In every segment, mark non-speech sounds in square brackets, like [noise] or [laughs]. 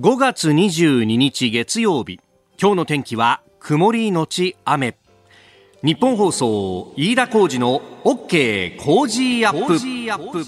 5月22日月曜日。今日の天気は曇りのち雨。日本放送飯田浩二の OK 工事アップ。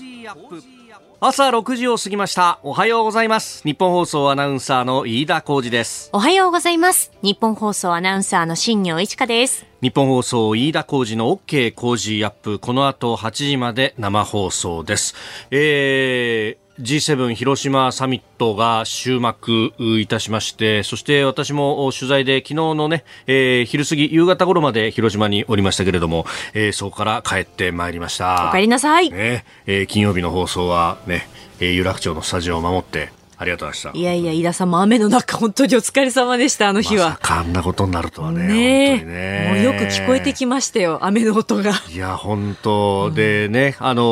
朝6時を過ぎました。おはようございます。日本放送アナウンサーの飯田浩二です。おはようございます。日本放送アナウンサーの新業一華です。日本放送飯田浩二の OK 工事アップ。この後8時まで生放送です。えー G7 広島サミットが終幕いたしましてそして私も取材で昨日のね、えー、昼過ぎ夕方頃まで広島におりましたけれども、えー、そこから帰ってまいりましたお帰りなさい、ねえー、金曜日の放送はね、えー、有楽町のスタジオを守ってありがとうございました。いやいや、飯田さんも雨の中、本当にお疲れ様でした、あの日は。まさかあんなことになるとはね。ねねもうよく聞こえてきましたよ、雨の音が。いや、本当でね、あの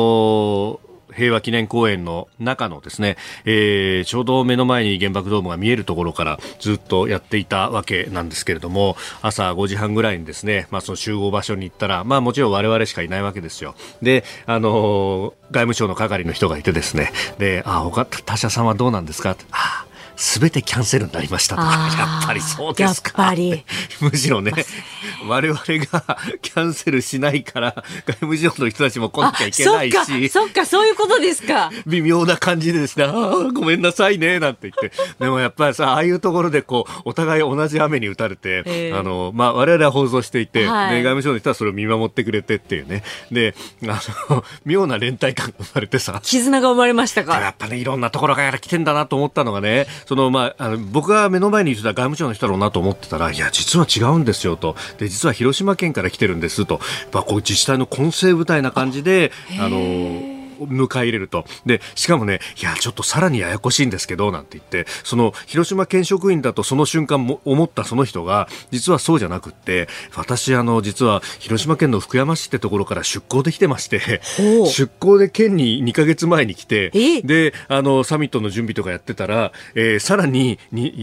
ー平和記念公園の中のですね、えー、ちょうど目の前に原爆ドームが見えるところからずっとやっていたわけなんですけれども朝5時半ぐらいにですね、まあ、その集合場所に行ったら、まあ、もちろん我々しかいないわけですよ。であの外務省の係の人がいてですね。であ他他社さんはどうなんですか？あすべてキャンセルになりましたとか、やっぱりそうですか。やっぱり。[laughs] むしろね、我々がキャンセルしないから、外務省の人たちも来なきゃいけないし。そっか、そういうことですか。微妙な感じでですね、あごめんなさいね、なんて言って。でもやっぱりさ、ああいうところでこう、お互い同じ雨に打たれて、あの、まあ、我々は放送していて、はい、外務省の人はそれを見守ってくれてっていうね。で、あの、[laughs] 妙な連帯感が生まれてさ。絆が生まれましたか。やっぱね、いろんなところから来てんだなと思ったのがね、その、まあ、あの僕が目の前にいてた外務省の人だろうなと思ってたら、いや、実は違うんですよと。で、実は広島県から来てるんですと。まあ、こう自治体の混成部隊な感じで、あの、迎え入れると。で、しかもね、いや、ちょっとさらにややこしいんですけど、なんて言って、その、広島県職員だとその瞬間も思ったその人が、実はそうじゃなくって、私、あの、実は、広島県の福山市ってところから出向できてまして、出向で県に2か月前に来て、で、あの、サミットの準備とかやってたら、えー、さらにに、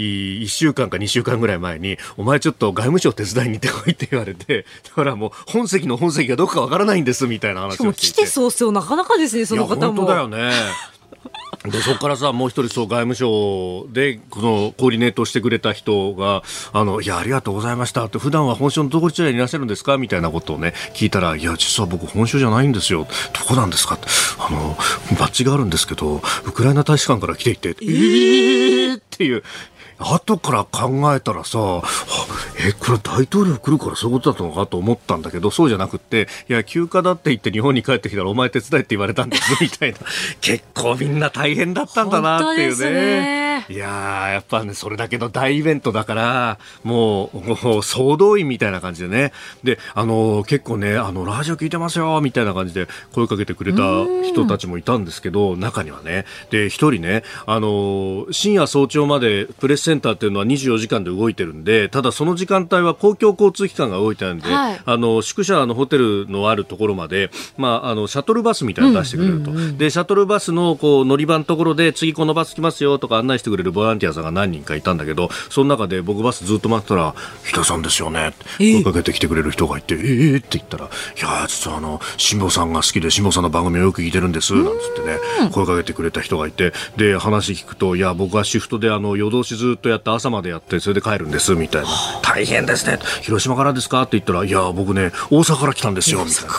1週間か2週間ぐらい前に、お前ちょっと外務省手伝いに行ってこいって言われて、だからもう、本籍の本籍がどこかわからないんです、みたいな話をしていて。来て早々なかなかですね、その方も。本当だよね。[laughs] でそこからさもう一人そう外務省でこのコーディネートしてくれた人があのいやありがとうございましたって普段は本省のどこにいらっしゃるんですか？みたいなことをね聞いたらいや実は僕本省じゃないんですよ。どこなんですか？ってあのバッジがあるんですけどウクライナ大使館から来ていて。えーっていう後から考えたらさ、え、これ大統領来るからそういうことだったのかと思ったんだけど、そうじゃなくって、いや、休暇だって言って日本に帰ってきたらお前手伝いって言われたんです、[laughs] みたいな。結構みんな大変だったんだなっていうね。いややっぱね、それだけの大イベントだから、もう、もう総動員みたいな感じでね。で、あの、結構ね、あの、ラジオ聞いてますよ、みたいな感じで声かけてくれた人たちもいたんですけど、中にはね。で、一人ね、あの、深夜早朝までプレスセンターっていうのは24時間で動いてるんで、ただその時間帯は公共交通機関が動いてるんで、はい、あの、宿舎のホテルのあるところまで、まあ、あの、シャトルバスみたいなの出してくれると。で、シャトルバスのこう乗り場のところで、次このバス来ますよとか案内してくれるボランティアさんが何人かいたんだけど、その中で僕バスずっと待ってたら、日田さんですよね。声かけてきてくれる人がいて、えー、って言ったら、いや実はあの、辛坊さんが好きで、辛坊さんの番組をよく聞いてるんです、なんつってね、声かけてくれた人がいて、で、話聞くと、いや、僕はシフトであの、夜通しずっとやって朝までやってそれで帰るんですみたいな。大変ですね。広島からですか？って言ったらいや僕ね大阪から来たんですよみたいな。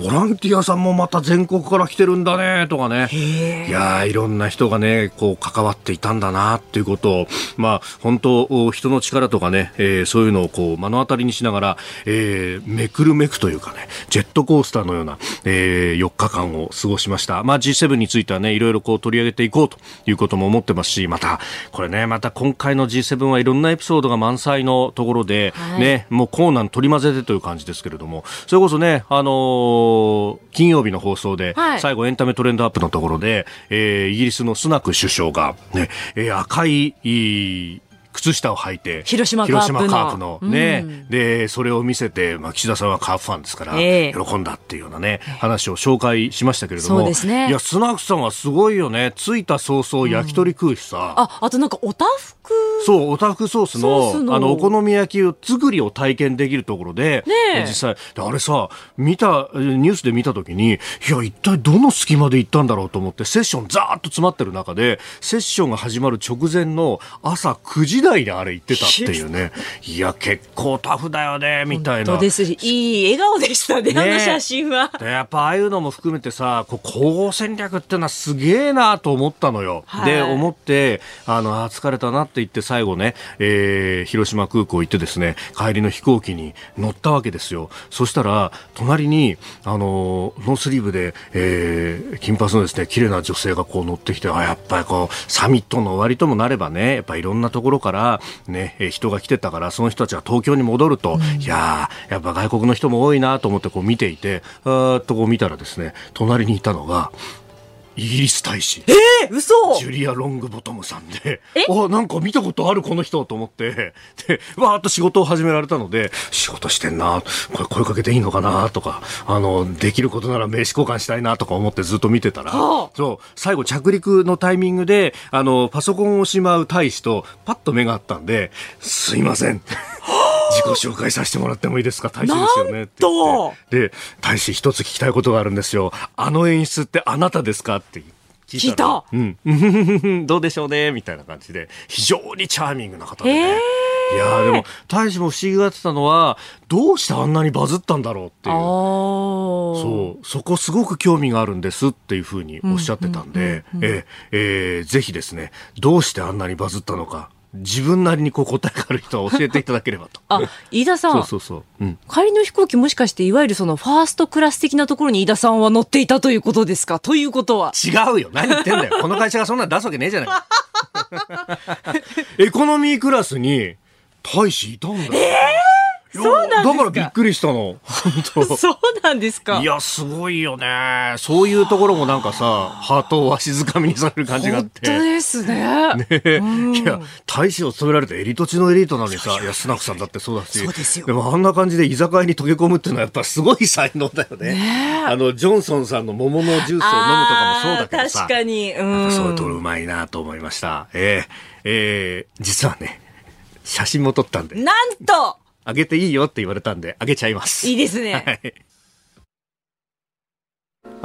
ボランティアさんもまた全国から来てるんだねとかね。いやいろんな人がねこう関わっていたんだなっていうことを。まあ本当人の力とかね、えー、そういうのをこう目の当たりにしながら、えー、めくるめくというかねジェットコースターのような、えー、4日間を過ごしました。まあ G7 についてはねいろいろこう取り上げていこうということも思ってますしまたこれねまた今回の G7 はいろんなエピソードが満載のところで、はい、ね、もうコーナー取り混ぜてという感じですけれども、それこそね、あのー、金曜日の放送で、はい、最後エンタメトレンドアップのところで、えー、イギリスのスナク首相が、ね、えー、赤い、靴下を履いて、広島カープの。ね、うん、で、それを見せて、まあ、岸田さんはカープファンですから、えー、喜んだっていうようなね、話を紹介しましたけれども、ね。いや、スナックさんはすごいよね。着いた早々焼き鳥食うしさ。うん、あ、あとなんかおたふくそう、おたふくソースの、あの、お好み焼きを作りを体験できるところで、ね、実際、あれさ、見た、ニュースで見たときに、いや、一体どの隙間で行ったんだろうと思って、セッションざーっと詰まってる中で、セッションが始まる直前の朝9時台であれ行ってたっていうね。いや、結構タフだよね、みたいな。ですいい笑顔でしたね、ねあの写真は。やっぱああいうのも含めてさ、こう、光合戦略っていうのはすげえなと思ったのよ。はい、で、思って、あの、あ、疲れたなって言って最後ね、えー、広島空港行ってですね、帰りの飛行機に乗ったわけですよ。そしたら、隣に、あの、ノースリーブで、えー、金髪のですね、綺麗な女性がこう乗ってきて、あ、やっぱりこう、サミットの終わりともなればね、やっぱいろんなところから、ね、人が来てたから、その人たちが東京に戻ると、うん、いややっぱ外国の人も多いなと思ってこう見ていて、あーっとこう見たらですね、隣にいたのが、イギリス大使。えー、嘘！ジュリア・ロングボトムさんで、あ、なんか見たことあるこの人と思って、で、わーっと仕事を始められたので、仕事してんな、これ声かけていいのかなとか、あの、できることなら名刺交換したいなとか思ってずっと見てたら、はあ、そう、最後着陸のタイミングで、あの、パソコンをしまう大使とパッと目があったんで、すいません。自己紹介させてもらってもいいですか？大使ですよねってで大使一つ聞きたいことがあるんですよ。あの演出ってあなたですか？って聞いたうん、[laughs] どうでしょうね？みたいな感じで非常にチャーミングな方でね、いやでも大使も不思議がってたのはどうしてあんなにバズったんだろうっていう。そう。そこすごく興味があるんですっていうふうにおっしゃってたんで、ぜひですねどうしてあんなにバズったのか自分なりにこう答えがある人は教えていただければと。あ、飯田さん。そうそうそう。うん、帰りの飛行機もしかしていわゆるそのファーストクラス的なところに飯田さんは乗っていたということですか？ということは。違うよ。何言ってんだよ。この会社がそんなの出すわけねえじゃない。[laughs] エコノミークラスに大使いたんだよ。えーそうなんだからびっくりしたの。[laughs] そうなんですか？いや、すごいよね。そういうところもなんかさ、ハートをわしづかみにされる感じがあって。本当ですね。ねいや、大使を務められてエリート中のエリートなのにさ、いや、スナックさんだってそうだし。そうですよ。でもあんな感じで居酒屋に溶け込むっていうのはやっぱすごい才能だよね。ねあの、ジョンソンさんの桃のジュースを飲むとかもそうだけどさ。確かに。うん。そういうとうまいなと思いました。えー、えー、実はね、写真も撮ったんで。なんとあげていいよって言われたんで、あげちゃいます。いいですね。はい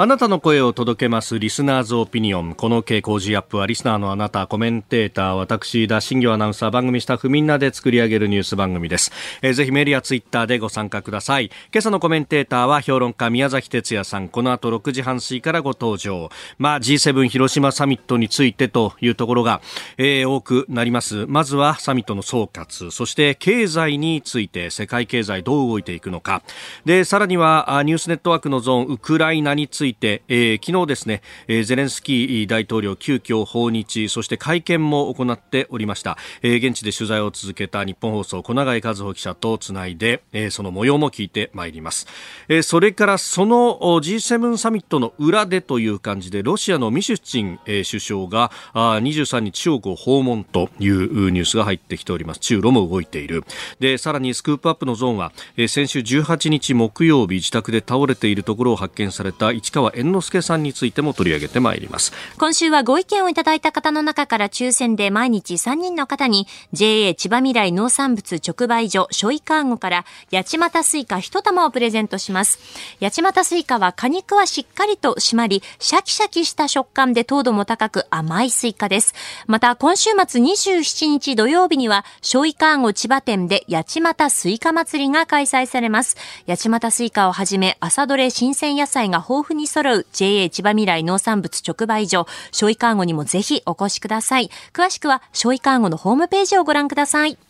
あなたの声を届けますリスナーズオピニオン。この傾向時アップはリスナーのあなた、コメンテーター、私、田新業アナウンサー、番組スタッフみんなで作り上げるニュース番組です。えー、ぜひメールやツイッターでご参加ください。今朝のコメンテーターは評論家宮崎哲也さん。この後6時半過ぎからご登場。まあ G7 広島サミットについてというところが、えー、多くなります。まずはサミットの総括、そして経済について世界経済どう動いていくのか。で、さらにはニュースネットワークのゾーン、ウクライナについて、えー昨日ですね、えー、ゼレンスキー大統領急遽訪日そして会見も行っておりました、えー、現地で取材を続けた日本放送小永和穂記者とつないで、えー、その模様も聞いてまいります、えー、それからその G7 サミットの裏でという感じでロシアのミシュチン、えー、首相があ23日中国を訪問というニュースが入ってきております。中ロも動いている。でさらにスクープアップのゾーンは、えー、先週18日木曜日自宅で倒れているところを発見された市川猿之助さんについても取り上げてまいります。今週はご意見をいただいた方の中から抽選で毎日3人の方に JA 千葉未来農産物直売所ショイカーゴから八街スイカ1玉をプレゼントします。八街スイカは果肉はしっかりと締まりシャキシャキした食感で糖度も高く甘いスイカです。また今週末27日土曜日にはしょいかーご千葉店で八街スイカ祭りが開催されます。八街スイカをはじめ朝どれ新鮮野菜が豊富に揃う JA 千葉みらい農産物直売所、しょいかーごにもぜひお越しください。詳しくは、しょいかーごのホームページをご覧ください。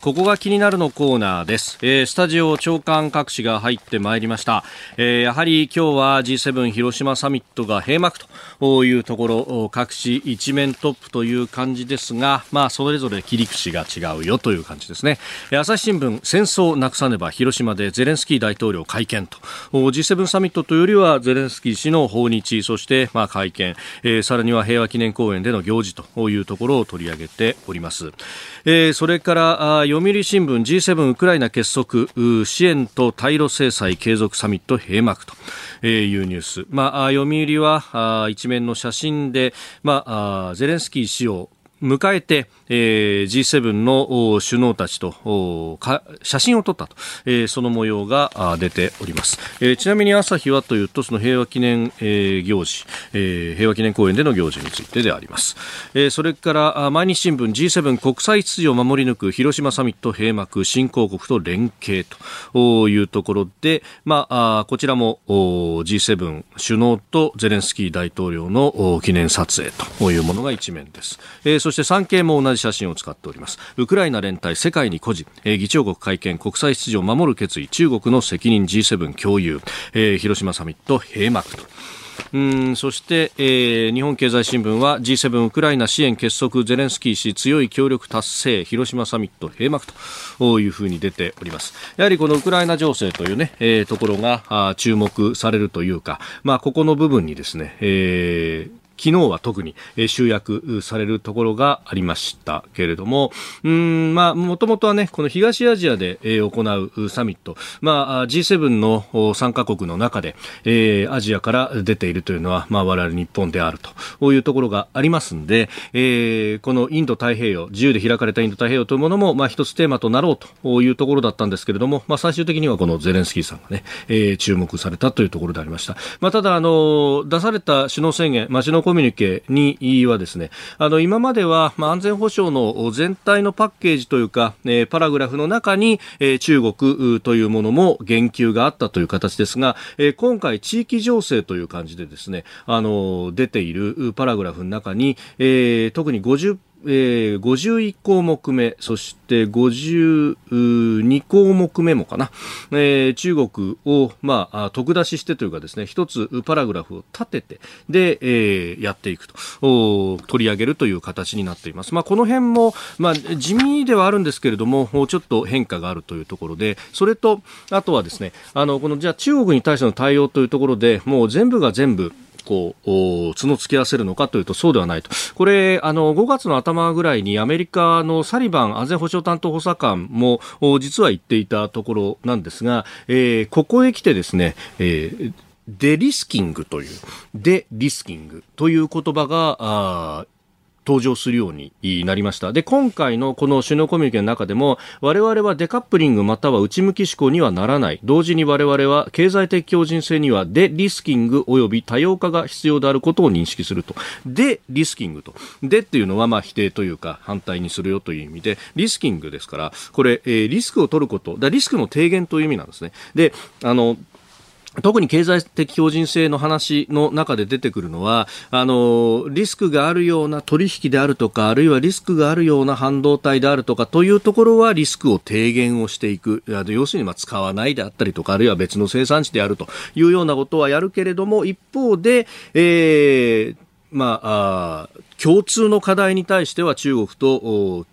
ここが気になるのコーナーです、えー、スタジオ長官各紙が入ってまいりました、えー、やはり今日は G7 広島サミットが閉幕というところ各紙一面トップという感じですがまあそれぞれ切り口が違うよという感じですね。朝日新聞戦争なくさねば広島でゼレンスキー大統領会見と。G7 サミットというよりはゼレンスキー氏の訪日そしてまあ会見、えー、さらには平和記念公園での行事というところを取り上げております、えー、それから読売新聞 G7 ウクライナ結束支援と対ロ制裁継続サミット閉幕というニュース、まあ、読売は一面の写真で、まあ、ゼレンスキー氏を迎えて、えー、G7 の首脳たちと写真を撮ったと、えー、その模様が出ております、えー、ちなみに朝日はというとその平和記念、えー、行事、えー、平和記念公園での行事についてであります、えー、それから毎日新聞 G7 国際秩序を守り抜く広島サミット閉幕新興国と連携というところで、まあ、あこちらも G7 首脳とゼレンスキー大統領の記念撮影というものが一面です、えー、そして産経も同じ写真を使っております。ウクライナ連帯世界に孤児、えー、議長国会見国際秩序を守る決意。中国の責任。G7 共有、えー、広島サミット。閉幕と。うんそして、えー、日本経済新聞は G7 ウクライナ支援結束。ゼレンスキー氏強い協力達成。広島サミット。閉幕と。いうふうに出ております。やはりこのウクライナ情勢というね、えー、ところが注目されるというか、まあ、ここの部分にですね、えー昨日は特に集約されるところがありましたけれども、うん、まあ、もともとはね、この東アジアで行うサミット、まあ、G7 の参加国の中で、え、アジアから出ているというのは、まあ、我々日本であるというところがありますんで、え、このインド太平洋、自由で開かれたインド太平洋というものも、まあ、一つテーマとなろうというところだったんですけれども、まあ、最終的にはこのゼレンスキーさんがね、え、注目されたというところでありました。まあ、ただ、あの、出された首脳宣言、街のコミュニケにはですね、あの、今までは、まあ、安全保障の全体のパッケージというか、えー、パラグラフの中に、えー、中国というものも言及があったという形ですが、えー、今回地域情勢という感じでですね、あの、出ているパラグラフの中に、えー、特に50えー、51項目目、そして52項目目もかな、えー、中国を、まあ、特出ししてというかですね、一つパラグラフを立てて、で、えー、やっていくと、取り上げるという形になっています。まあ、この辺も、まあ、地味ではあるんですけれども、ちょっと変化があるというところで、それと、あとはですね、あの、この、じゃあ中国に対しての対応というところで、もう全部が全部、こう、角突き合わせるのかというとそうではないと。これ、あの、5月の頭ぐらいにアメリカのサリバン安全保障担当補佐官も実は言っていたところなんですが、えー、ここへ来てですね、えーデリスキングという、デリスキングという言葉が、登場するようになりました。で、今回のこの首脳コミュニケの中でも、我々はデカップリングまたは内向き思考にはならない。同時に我々は経済的強靭性にはデリスキング及び多様化が必要であることを認識すると。で、リスキングと。でっていうのはまあ否定というか反対にするよという意味で、リスキングですから、これ、えー、リスクを取ること、だリスクの低減という意味なんですね。で、あの、特に経済的強靭性の話の中で出てくるのは、あの、リスクがあるような取引であるとか、あるいはリスクがあるような半導体であるとかというところはリスクを低減をしていく。要するにま使わないであったりとか、あるいは別の生産地であるというようなことはやるけれども、一方で、えー、まあ、あ共通の課題に対しては中国と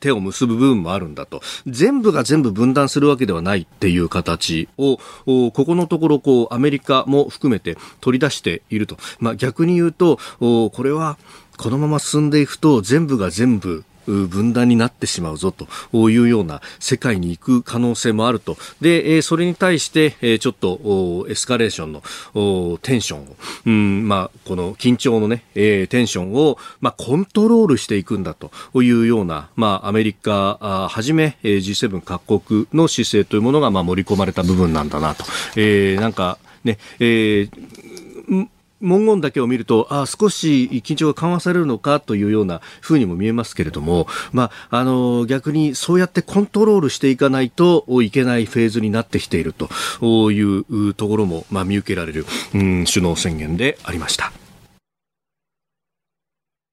手を結ぶ部分もあるんだと。全部が全部分断するわけではないっていう形を、ここのところ、こう、アメリカも含めて取り出していると。まあ、逆に言うと、これは、このまま進んでいくと全部が全部分断になってしまうぞというような世界に行く可能性もあると。で、それに対して、ちょっとエスカレーションのテンションを、うん、まあ、この緊張のね、テンションを、まあ、コントロールしていくんだというような、まあ、アメリカはじめ G7 各国の姿勢というものが、まあ、盛り込まれた部分なんだなと。えー、なんか、ね、えー文言だけを見ると、あ少し緊張が緩和されるのかというようなふうにも見えますけれども、まあ、あの、逆にそうやってコントロールしていかないといけないフェーズになってきているというところも、まあ、見受けられる、うん、首脳宣言でありました。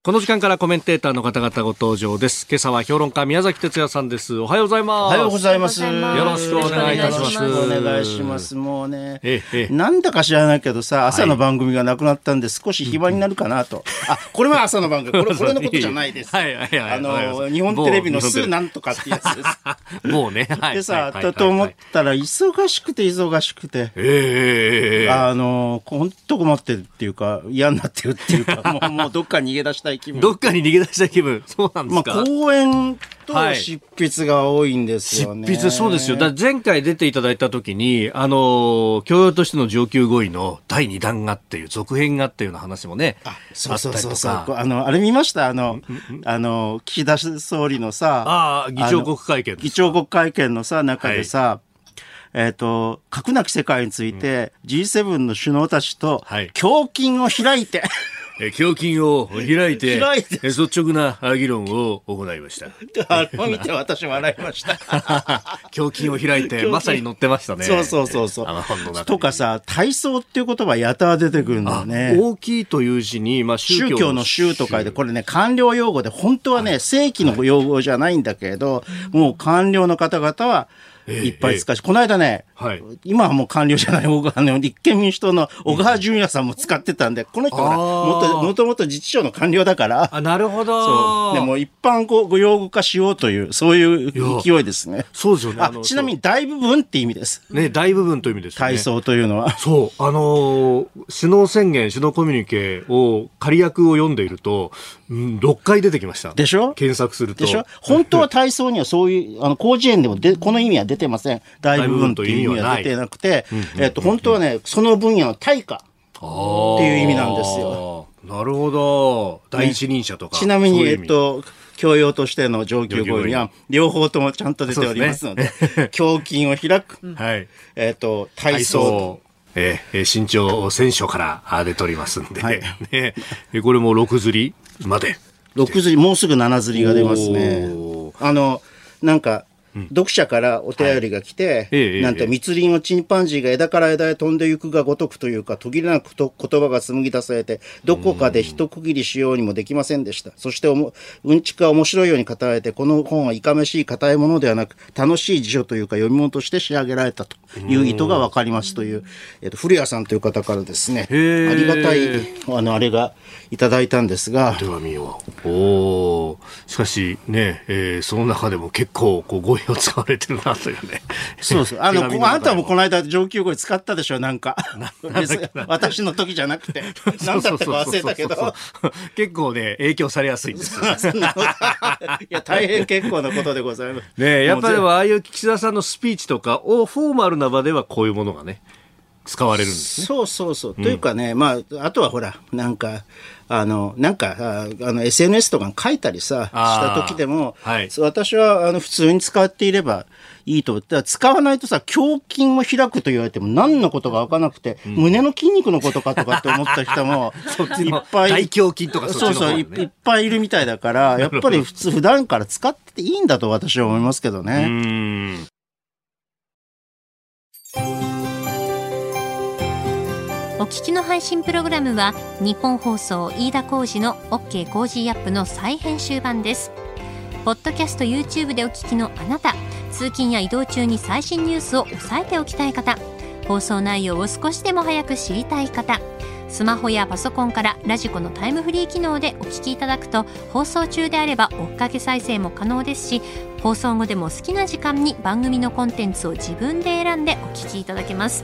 この時間からコメンテーターの方々ご登場です。今朝は評論家宮崎哲也さんです。おはようございます。おはようございます。よろしくお願いいたします。お願いします。もうね、ええ、なんだか知らないけどさ、朝の番組がなくなったんで少し暇になるかなと。あ、これは朝の番組。これ、これのことじゃないです。[laughs] はいはいはい。あの、日本テレビのすなんとかってやつです。もうね、はい。でさ、と思ったら、忙しくて忙しくて。ええあの、本当困ってるっていうか、嫌になってるっていうか、もう、もうどっか逃げ出したい気分。どっかに逃げげ出した気分。[laughs] そうなんですか？まあ、公演と執筆が多いんですよね。執筆、そうですよ。だ前回出ていただいた時に、あの、教養としての上級語彙の第2弾がっていう、続編がっていうような話もね。あ、そうそうそうそう。あの、あれ見ました？あの、あの、岸田総理のさ、ああ、議長国会見。議長国会見のさ、中でさ、はいえっ、ー、と、核なき世界について、G7 の首脳たちと、胸筋を開いて、はいえ胸筋を開いて、開いて率直な議論を行いました。あれを見て私笑いました。[laughs] 胸筋を開いて、まさに乗ってましたね。そうそうそうそう。あの本の中とかさ、体操っていう言葉やたら出てくるんだよね。大きいという字に、まあ宗教の宗とかで、これね、官僚用語で、本当はね、正規の用語じゃないんだけれど、もう官僚の方々は、いっぱい使うし、この間ね、はい、今はもう官僚じゃない、あの立憲民主党の小川淳也さんも使ってたんで、この人はもともともと自治省の官僚だから、あなるほど。そう。でも一般語ご用語化しようという、そういう勢いですね。そうですよね。あちなみに大部分って意味です。ね、大部分という意味ですね。体操というのは。そう。あのー、首脳宣言、首脳コミュニケを、仮役を読んでいると、うん、6回出てきました。でしょ？検索すると。でしょ？本当は体操にはそういう、あの、広辞苑でもで、この意味は出てません。大部分という意味は出てなくて、えっと、本当はね、その分野の対価っていう意味なんですよ。なるほど。第一人者とか。ね、ちなみに、えっと、教養としての上級語彙には、両方ともちゃんと出ておりますので、[laughs] 胸筋を開く、はい、えっ、と、体操。えー、身長選手から出ておりますんで、はい、[laughs] ね、これも6釣りまで。6釣り、もうすぐ7釣りが出ますね。あの、なんか、読者からお便りが来て、はい、なんて密林をチンパンジーが枝から枝へ飛んでいくがごとくというか、途切れなくと言葉が紡ぎ出されて、どこかで一区切りしようにもできませんでした。そしておも、うんちくが面白いように語られて、この本はいかめしい硬いものではなく、楽しい辞書というか読み物として仕上げられたという意図がわかりますという、えっと、古谷さんという方からですね、ありがたい、あの、あれがいただいたんですが。手紙を。おしかしね、えー、その中でも結構、こう、語彙を使われてるなというね。そうそう。あの、あんたもこの間上級語彙使ったでしょ、なんか。[laughs] 私の時じゃなくて。何だったか忘れたけど。結構ね、影響されやすいんです。[laughs] いや、[laughs] 大変結構なことでございます。ねやっぱりああいう岸田さんのスピーチとかをフォーマルな場ではこういうものがね、使われるんですね。そうそうそう。というかね、まあ、あとはほら、なんか、あの、なんか、あの、SNS とかに書いたりさ、した時でも、はい、私は、あの、普通に使っていればいいと思って、使わないとさ、胸筋を開くと言われても何のことか分からなくて、うん、胸の筋肉のことかとかって思った人も、[laughs] いっぱい。大胸筋とかそ、ね、そうそうい、いっぱいいるみたいだから、やっぱり普通、普段から使っていいんだと私は思いますけどね。お聞きの配信プログラムは日本放送飯田浩司の OK コージーアップの再編集版です。ポッドキャスト YouTube でお聞きのあなた通勤や移動中に最新ニュースを押さえておきたい方放送内容を少しでも早く知りたい方スマホやパソコンから radiko のタイムフリー機能でお聞きいただくと放送中であれば追っかけ再生も可能ですし放送後でも好きな時間に番組のコンテンツを自分で選んでお聞きいただけます。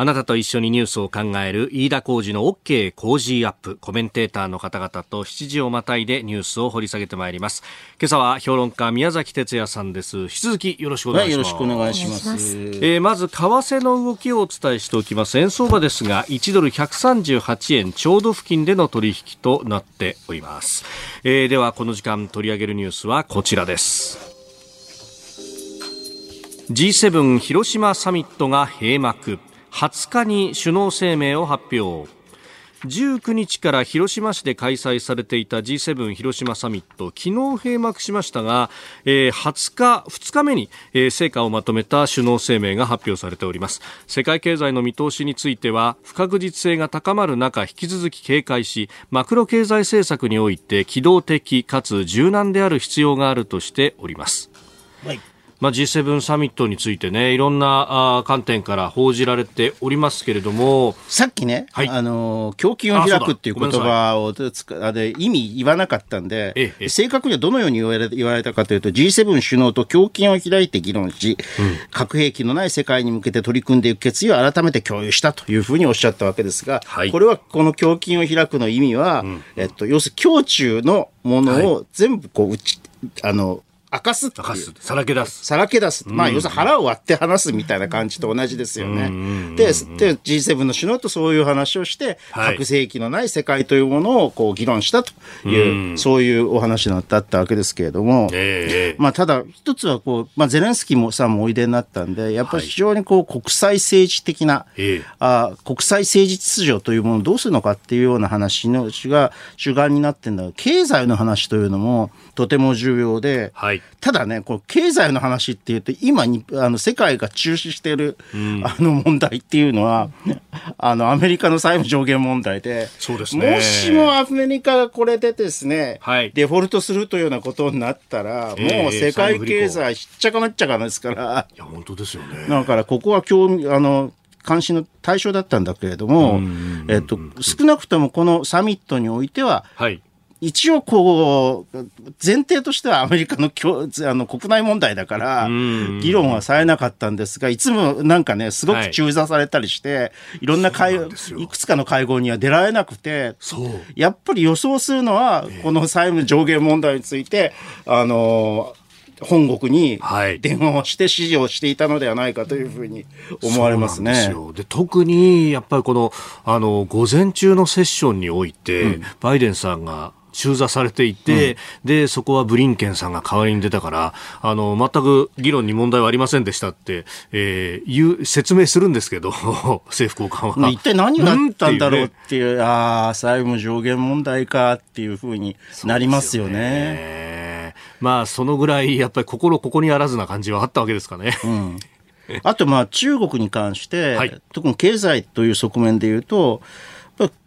あなたと一緒にニュースを考える飯田浩二の OK 工事アップコメンテーターの方々と7時をまたいでニュースを掘り下げてまいります。今朝は評論家宮崎哲也さんです。引き続きよろしくお願いします、はい、よろしくお願いします。えー、まず為替の動きをお伝えしておきます。円相場ですが1ドル138円ちょうど付近での取引となっております、えー、ではこの時間取り上げるニュースはこちらです。G7 広島サミットが閉幕20日に首脳声明を発表。19日から広島市で開催されていた G7 広島サミット。昨日閉幕しましたが、え、20日2日目に、え、成果をまとめた首脳声明が発表されております。世界経済の見通しについては不確実性が高まる中引き続き警戒しマクロ経済政策において機動的かつ柔軟である必要があるとしております、はい。まあ、G7 サミットについてね、いろんなあ観点から報じられておりますけれども、さっきね、はい、あの、胸筋を開くっていう言葉をあで意味言わなかったんで、ええ、正確にはどのように言われ言われたかというと、G7 首脳と胸筋を開いて議論し、うん、核兵器のない世界に向けて取り組んでいく決意を改めて共有したというふうにおっしゃったわけですが、はい、これはこの胸筋を開くの意味は、うん、えっと、要するに胸中のものを全部こう、あの、明かすっていう。さらけ出す。さらけ出す。まあ、要するに腹を割って話すみたいな感じと同じですよね。で、で、G7 の首脳とそういう話をして、核兵器のない世界というものをこう議論したという、そういうお話だったわけですけれども、まあ、ただ、一つはこう、まあ、ゼレンスキーもさんもおいでになったんで、やっぱり非常にこう、国際政治的な、あ国際政治秩序というものをどうするのかっていうような話のが主眼になってんだ経済の話というのもとても重要で、はい、ただね、この経済の話っていうと、今に、あの、世界が中止している、うん、あの問題っていうのは、あの、アメリカの債務上限問題で、そうですね。もしもアメリカがこれでですね、はい、デフォルトするというようなことになったら、もう世界経済しっちゃかめっちゃかですから。いや、本当ですよね。だから、ここは興味、あの、関心の対象だったんだけれども、えっと、少なくともこのサミットにおいては、はい、一応こう、前提としてはアメリカの [laughs] あの国内問題だから、議論はされなかったんですが、いつもなんかね、すごく中座されたりして、はい、いろんな会、いくつかの会合には出られなくて、やっぱり予想するのは、この債務上限問題について、あの、本国に電話をして指示をしていたのではないかというふうに思われますね。で特にやっぱりこのあの午前中のセッションにおいて、うん、バイデンさんが中座されていて、うん、で、そこはブリンケンさんが代わりに出たから、あの、全く議論に問題はありませんでしたって、えー、いう、説明するんですけど、[laughs] 政府高官は。一体何があったんだろうっていう、うね、ああ、債務上限問題かっていうふうになりますよね。まあ、そのぐらい、やっぱり心ここにあらずな感じはあったわけですかね。うんあと、まあ、中国に関して、はい、特に経済という側面でいうと、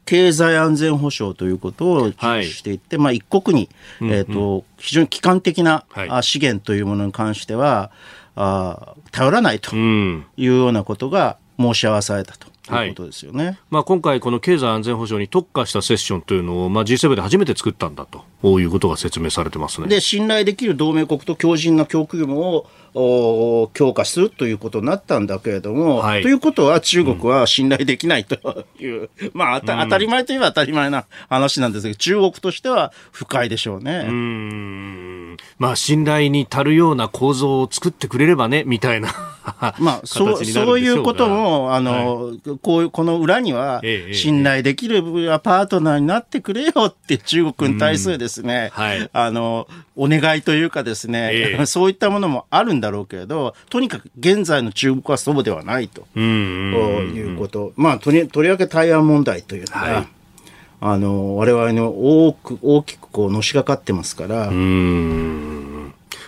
経済安全保障ということを重視していって、はい、まあ、一国に、えーと、非常に基幹的な、はい、資源というものに関してはあ頼らないというようなことが申し合わされたと。い。うことですよね、はい、まあ、今回、この経済安全保障に特化したセッションというのを、まあ、G7 で初めて作ったんだということが説明されてますね。で信頼できる同盟国と強靭な供給網を強化するということになったんだけれども、はい、ということは中国は信頼できないという、[laughs] うん、まあ当たり前といえば当たり前な話なんですけど、中国としては不快でしょうね。うん。まあ信頼に足るような構造を作ってくれればね、みたいな [laughs] まあそうそういうことも、あの、はい、こういう、この裏には、信頼できるパートナーになってくれよって中国に対するですね、はい、あの、お願いというかですね、そういったものもあるんだろうけれど、とにかく現在の中国はそうではないと。いうこと。まあ、とりとりわけ台湾問題というのが、はい、あの、我々の多く、大きくこうのしがかってますから、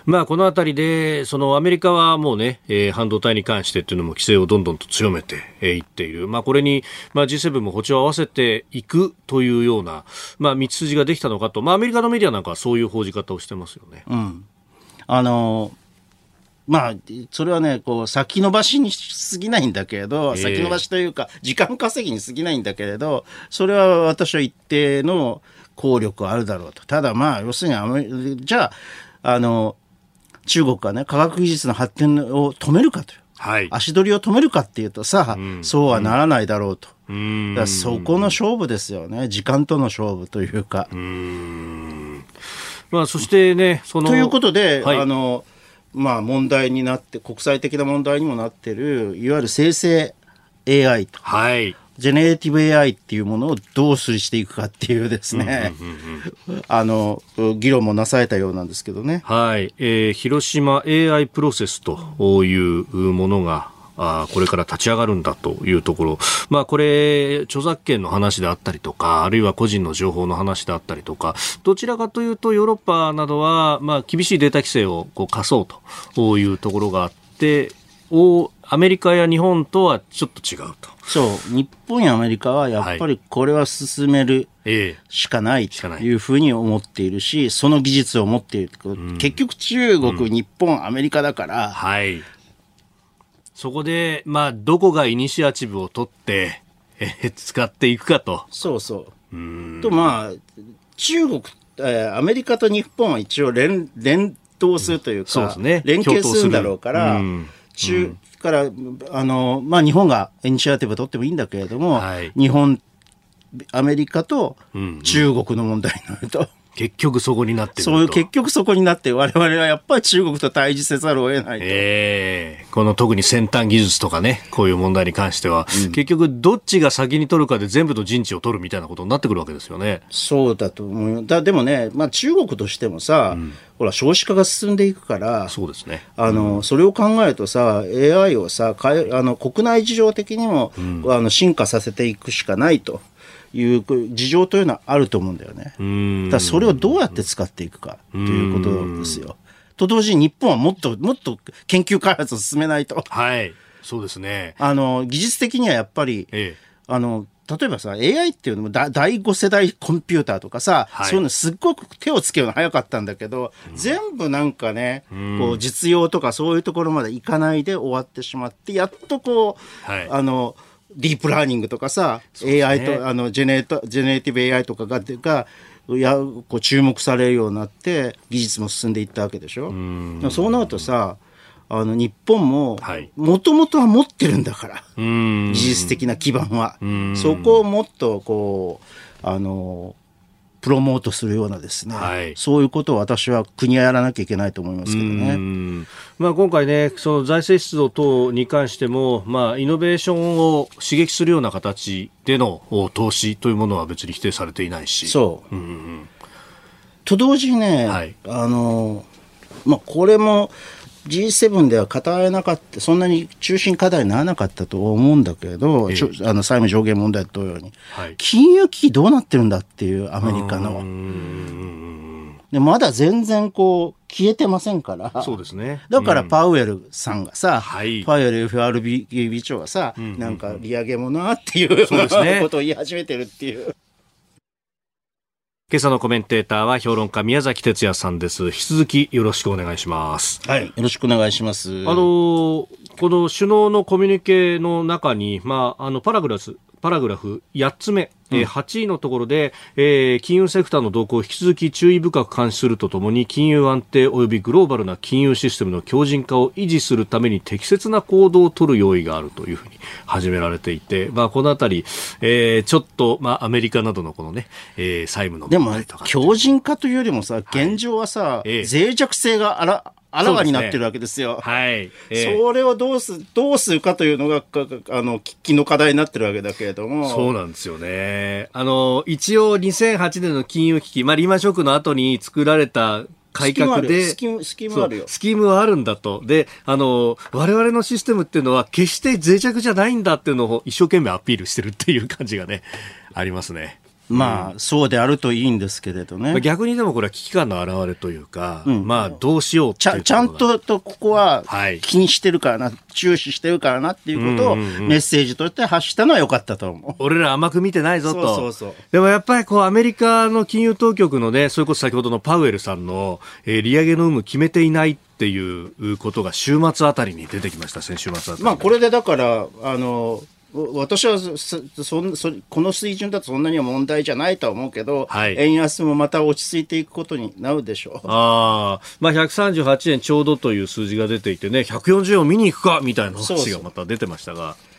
まあ、このあたりで、そのアメリカはもうね、えー、半導体に関してっていうのも規制をどんどんと強めてい、えー、っている。まあ、これに、まあ、G7 も歩調を合わせていくというような、まあ、道筋ができたのかと、まあ、アメリカのメディアなんかはそういう報じ方をしてますよね。うん。あのまあ、それはね、こう、先延ばしにしすぎないんだけれど、先延ばしというか、時間稼ぎに過ぎないんだけれど、それは私は一定の効力あるだろうと。ただまあ、要するにじゃあ、あの、中国がね、科学技術の発展を止めるかという。はい、足取りを止めるかっていうとさ、うん、そうはならないだろうと。うん、だそこの勝負ですよね。時間との勝負というか。うまあ、そしてね、その。ということで、はい、あの、まあ問題になって、国際的な問題にもなってる、いわゆる生成 AI と。はい。ジェネレティブ AI っていうものをどうすりしていくかっていうですね、[laughs] あの、議論もなされたようなんですけどね。はい。えー、広島 AI プロセスというものが、あこれから立ち上がるんだというところ、まあ、これ、著作権の話であったりとか、あるいは個人の情報の話であったりとか、どちらかというと、ヨーロッパなどは、まあ、厳しいデータ規制をこう課そうというところがあって、アメリカや日本とはちょっと違うと。そう、日本やアメリカはやっぱりこれは進めるしかないというふうに思っているし、その技術を持っている。結局中国、うん、日本、アメリカだから、はい。そこで、まあ、どこがイニシアチブを取って、え使っていくかと。そうそう。うと、まあ、中国、えー、アメリカと日本は一応連、連動するというか、うん、そうですね、連携するんだろうから、中、から、あの、まあ、日本がイニシアティブ取ってもいいんだけれども、はい、日本、アメリカと中国の問題になると。うんうん結局そこになってそういう結局そこになって我々はやっぱり中国と対峙せざるを得ないと。ええー、この特に先端技術とかね、こういう問題に関しては、うん、結局どっちが先に取るかで全部の陣地を取るみたいなことになってくるわけですよね。そうだと思う。だでもね、まあ中国としてもさ、うん、ほら少子化が進んでいくから、そうですね。あの、うん、それを考えるとさ、AI をさ、かえあの国内事情的にも、あの進化させていくしかないと。いう事情というのはあると思うんだよね。だそれをどうやって使っていくかということですよ。と同時に日本はもっともっと研究開発を進めないと。はい。そうですね。あの、技術的にはやっぱり、ええ、あの、例えばさ、AI っていうのも第5世代コンピューターとかさ、はい、そういうのすっごく手をつけるの早かったんだけど、うん、全部なんかね、うん、こう実用とかそういうところまでいかないで終わってしまって、やっとこう、はい、あの、ディープラーニングとかさ、ね、AI と、あの、ジェネージェネレティブ AI とかが、がやこう注目されるようになって、技術も進んでいったわけでしょ？うそうなるとさ、あの日本ももともとは持ってるんだから、技術的な基盤は。そこをもっとこうあのプロモートするようなですね、はい、そういうことを私は国はやらなきゃいけないと思いますけどね。まあ、今回ね、その財政出動等に関しても、まあ、イノベーションを刺激するような形での投資というものは別に否定されていないし。そう。うんうん、と同時にね、はい、あの、まあ、これも、G7 では語られなかった、そんなに中心課題にならなかったと思うんだけど、えー、あの債務上限問題同様に、はい、金融危機どうなってるんだっていうアメリカの。でまだ全然こう消えてませんから。そうですね。だからパウエルさんがさ、はい、パウエル FRB 議長がさ、うんうんうん、なんか利上げもなっていう、そうですね、ことを言い始めてるっていう。今朝のコメンテーターは評論家宮崎哲也さんです。引き続きよろしくお願いします。はい、よろしくお願いします。あのこの首脳のコミュニケの中に、まあ、あのパラグラスパラグラフ8つ目、うん、8位のところで、えー、金融セクターの動向を引き続き注意深く監視するとともに金融安定及びグローバルな金融システムの強靭化を維持するために適切な行動を取る用意があるというふうに始められていて、まあ、このあたり、えー、ちょっと、まあ、アメリカなどのこのね、えー、債務のでも強靭化というよりもさ現状はさ、はい、脆弱性があらあらわになってるわけですよ。すね、はい。えー、それをどうす、どうするかというのが、あの、喫緊の課題になってるわけだけれども。そうなんですよね。あの、一応2008年の金融危機、まあ、リーマンショックの後に作られた改革でスキームスキームあるよスキームはあるんだとであの我々のシステムっていうのは決して脆弱じゃないんだっていうのを一生懸命アピールしてるっていう感じがねありますね。まあ、そうであるといいんですけれどね。逆にでもこれは危機感の表れというか、うん、まあ、どうしようちゃちゃんととここは気にしてるからな、はい、注視してるからなっていうことをメッセージとして発したのは良かったと思う。俺ら甘く見てないぞと。そうそうそうでもやっぱりこう、アメリカの金融当局のね、それこそ先ほどのパウエルさんの、えー、利上げの有無決めていないっていうことが週末あたりに出てきました、先週末あたり。まあ、これでだから、あの、私はそそそこの水準だとそんなには問題じゃないとは思うけど、はい、円安もまた落ち着いていくことになるでしょう。あまあ、138円ちょうどという数字が出ていてね、140円を見に行くかみたいな話がまた出てましたが。そうそう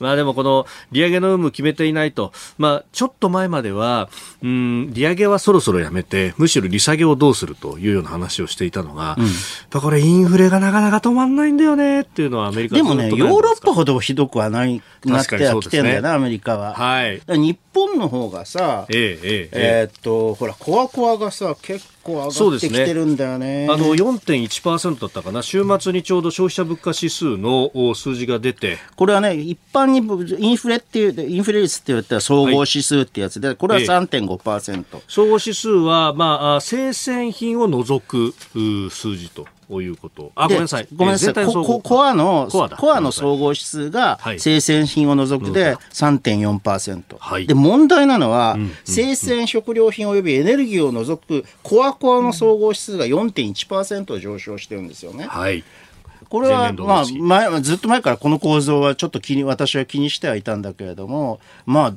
まあでもこの利上げの有無決めていないと、まあちょっと前までは、うん、利上げはそろそろやめて、むしろ利下げをどうするというような話をしていたのが、うん、やっぱこれインフレがなかなか止まんないんだよねっていうのはアメリカでもね、ヨーロッパほどひどくはないなってはきてんだよな、ね、アメリカは。はい。日本の方がさ、えええ。えー、っと、ほら、コアコアがさ、結構上がってきてるんだよね。ねあの、4.1%だったかな。週末にちょうど消費者物価指数の数字が出て。これはね、一般にインフレっていう、インフレ率って言ったら総合指数ってやつで、はい、これは3.5%。ええ、総合指数は、まあ、生鮮品を除く数字と。こういうこと。あ、ごめんなさい。ごめんなさい。ココアの、コアの総合指数が、生鮮品を除くで3.4%。はい、で、問題なのは、生鮮食料品及びエネルギーを除く、コアコアの総合指数が4.1%上昇してるんですよね。はい。これは、まあ、前、ずっと前からこの構造はちょっと気に、私は気にしてはいたんだけれども、ま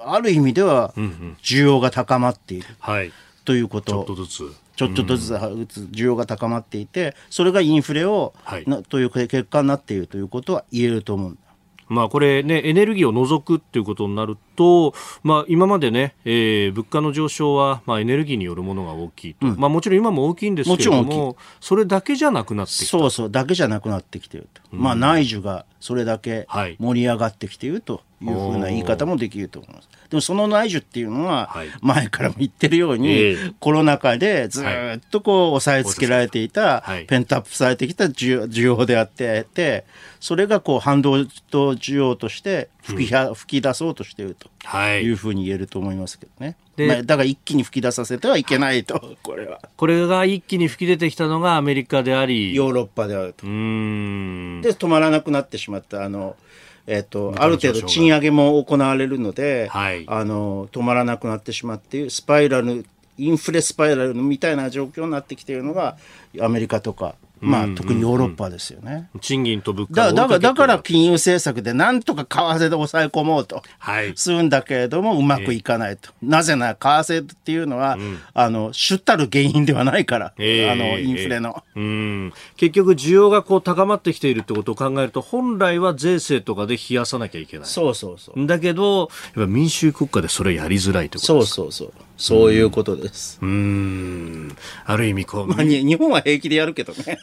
あ、ある意味では、需要が高まっている。はい。ということ。ちょっとずつ。ちょっとずつ需要が高まっていて、それがインフレを、はい、という結果になっているということは言えると思う。んまあ、これね、エネルギーを除くっていうことになると、まあ、今までね、えー、物価の上昇は、まあ、エネルギーによるものが大きいと、うん、まあ、もちろん今も大きいんですけれども、それだけじゃなくなってきてそうそう、だけじゃなくなってきていると。うん、まあ、内需がそれだけ盛り上がってきているというふうな言い方もできると思います。でもその内需っていうのは、前からも言ってるように、コロナ禍でずっとこう抑えつけられていた、ペントアップされてきた需要であってて、それがこう反動と需要として吹き,、吹き出そうとしているというふうに言えると思いますけどね。まあ、だから一気に吹き出させてはいけないと、[laughs] これは。これが一気に吹き出てきたのがアメリカであり、ヨーロッパであると。で、止まらなくなってしまった。あのえっと、ある程度賃上げも行われるので、はい、あの止まらなくなってしまっているスパイラルインフレスパイラルみたいな状況になってきているのがアメリカとかまあ、特にヨーロッパですよね。賃金と物価だから、だから金融政策でなんとか為替で抑え込もうと、するんだけれども、うまくいかないと。えー、なぜなら、為替っていうのは、うん、あの、主たる原因ではないから、えー、あの、インフレの、えー、うん。結局、需要がこう高まってきているってことを考えると、本来は税制とかで冷やさなきゃいけない。そうそうそう。だけど、やっぱ民主国家でそれやりづらいってことですか？そうそうそう。そういうことです。うん。ある意味こう。まあ、日本は平気でやるけどね。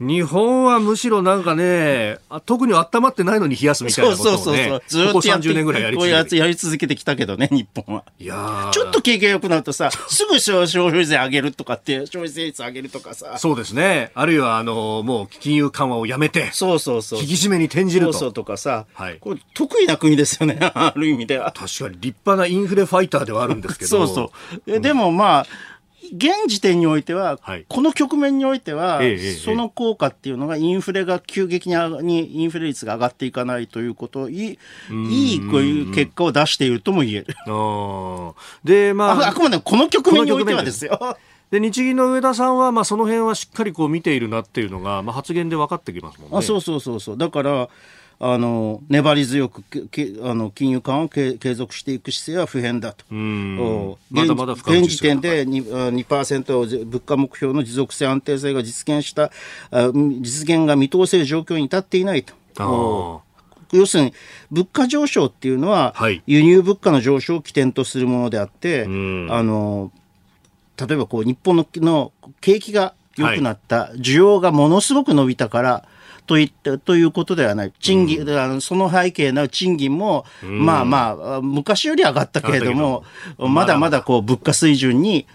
日本はむしろなんかね、特に温まってないのに冷やすみたいなことをね、そうそうそうずっとやって年ぐらいやり続けて。やり続けてきたけどね、日本は。いやちょっと経験良くなるとさ、すぐ消費税上げるとかって、消費税率上げるとかさ。そうですね。あるいは、あの、もう金融緩和をやめて、そうそうそう。引き締めに転じると。そうそうとかさ、はい。これ得意な国ですよね、[laughs] ある意味では。確かに立派なインフレファイターではあるんですけど。[laughs] そうそう。えでもまあ、現時点においては、はい、この局面においては、ええ、その効果っていうのがインフレが急激ににインフレ率が上がっていかないということいいいいこういう結果を出しているとも言える。あでまああくまでこの局面においてはですよ。で日銀の上田さんは、まあ、その辺はしっかりこう見ているなっていうのが、まあ、発言で分かってきますもんね。あそうそうそうそうだからあの粘り強くけあの金融緩和を継続していく姿勢は不変だと。まだまだ現時点で 2%, 2物価目標の持続性安定性が実現した実現が見通せる状況に至っていないと。要するに物価上昇っていうのは、輸入物価の上昇を起点とするものであって、あの例えばこう日本のの景気が良くなった、需要がものすごく伸びたから、といったということではない。賃金、うん、その背景の賃金も、うん、まあまあ、昔より上がったけれども、まだまだこう物価水準に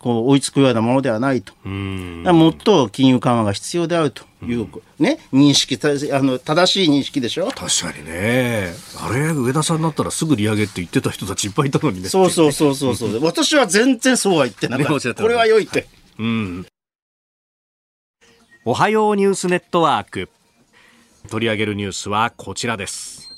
こう追いつくようなものではないと。もっと金融緩和が必要であるという、ね、認識、あの、正しい認識でしょ？確かにね。あれ、上田さんだったらすぐ利上げって言ってた人たちいっぱいいたのにね。そうそうそうそうそう。私は全然そうは言ってなかった。これは良いって。うん。おはようニュースネットワーク。取り上げるニュースはこちらです。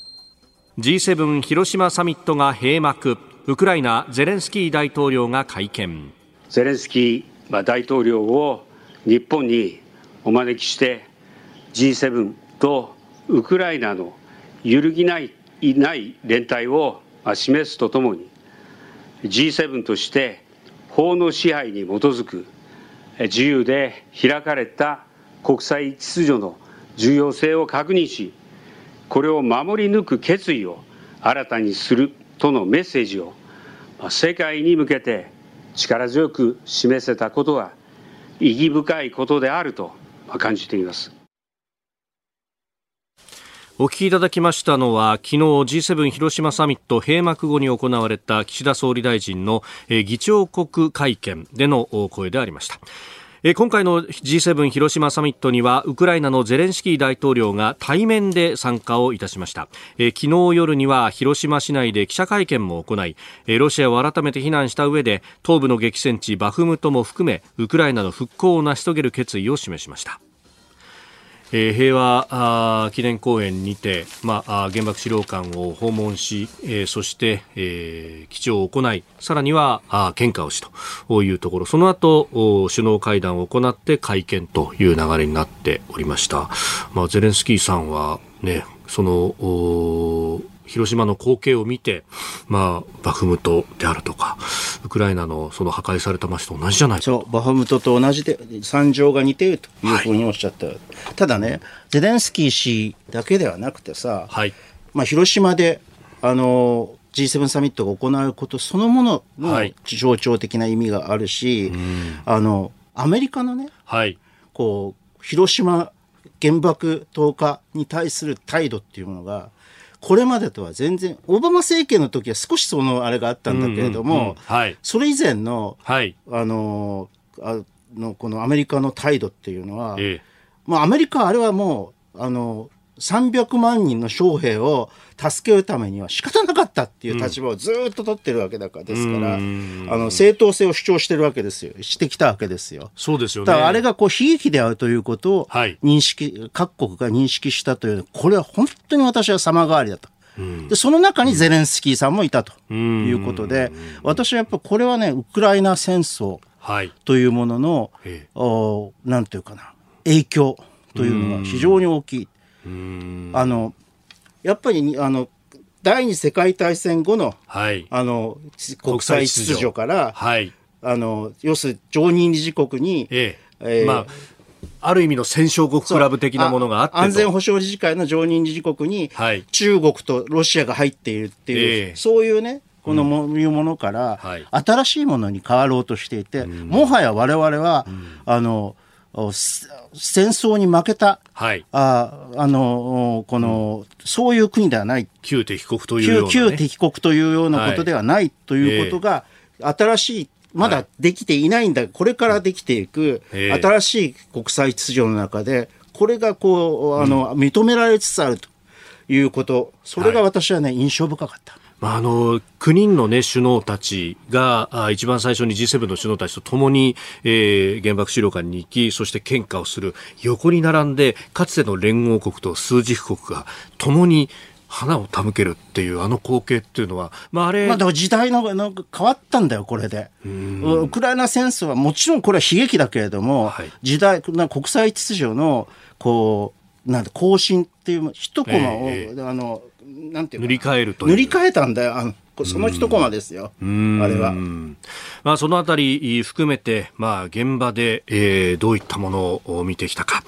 G7 広島サミットが閉幕。ウクライナゼレンスキー大統領が会見。ゼレンスキー大統領を日本にお招きして G7 とウクライナの揺るぎないない連帯を示すとともに G7 として法の支配に基づく自由で開かれた国際秩序の重要性を確認しこれを守り抜く決意を新たにするとのメッセージを世界に向けて力強く示せたことは意義深いことであると感じています。お聞きいただきましたのは昨日 G7 広島サミット閉幕後に行われた岸田総理大臣の議長国会見での声でありました。今回の G7 広島サミットにはウクライナのゼレンスキー大統領が対面で参加をいたしました。昨日夜には広島市内で記者会見も行いロシアを改めて非難した上で東部の激戦地バフムトも含めウクライナの復興を成し遂げる決意を示しました。えー、平和記念公園にて、まあ、原爆資料館を訪問し、えー、そして、えー、基地を行いさらにはあ献花をしというところ。その後首脳会談を行って会見という流れになっておりました、まあ、ゼレンスキーさんはねその広島の光景を見て、まあ、バフムトであるとか、ウクライナのその破壊された街と同じじゃないそう、バフムトと同じで、惨状が似ているというふうにおっしゃった。はい、ただね、ゼレンスキー氏だけではなくてさ、はい、まあ、広島で、あの、G7 サミットが行うことそのものの象徴的な意味があるし、はい、あの、アメリカのね、はい、こう、広島原爆投下に対する態度っていうものが、これまでとは全然、オバマ政権の時は少しそのあれがあったんだけれども、うんうんうん。はい、それ以前の、はい、あの、あの、このアメリカの態度っていうのは、ええ、まあアメリカあれはもう、あの、300万人の将兵を助けるためには仕方なかったっていう立場をずっと取ってるわけだからですから、うん、あの正当性を主張してるわけですよしてきたわけですよ。そうですよね。だからあれがこう悲劇であるということを認識、はい、各国が認識したというこれは本当に私は様変わりだと。でその中にゼレンスキーさんもいたということで、私はやっぱこれはねウクライナ戦争というものの、はい、おなんていうかな影響というのが非常に大きい。あのやっぱりあの第二次世界大戦後のはい、あの国際秩序から、はい、あの要するに常任理事国に、ええ。えー、まあある意味の戦勝国クラブ的なものがあって安全保障理事会の常任理事国に、はい、中国とロシアが入っているっていう、えー、そういうねこのも,、いうものから、はい、新しいものに変わろうとしていて、うん、もはや我々は、うん、あの戦争に負けた、はい、ああのこの、うん、そういう国ではない。旧敵国というような、ね、旧敵国というようなことではないということが、はい、新しいまだできていないんだ、これからできていく新しい国際秩序の中でこれがこうあの、認められつつあるということ。それが私はね、印象深かった。まあ、あの9人の、ね、首脳たちがあ一番最初に G7 の首脳たちと共に、えー、原爆資料館に行きそして献花をする。横に並んでかつての連合国と数十国が共に花を手向けるっていうあの光景っていうのは、まあ、あれ、まあ、時代のの変わったんだよこれで。ウクライナ戦争はもちろんこれは悲劇だけれども、はい、時代な国際秩序のこうなん更新っていう一コマを、えー、あのなんていう塗り替えると塗り替えたんだよ。あのその一コマですよ、あれは。まあ、そのあたり含めて、まあ、現場で、えー、どういったものを見てきたか。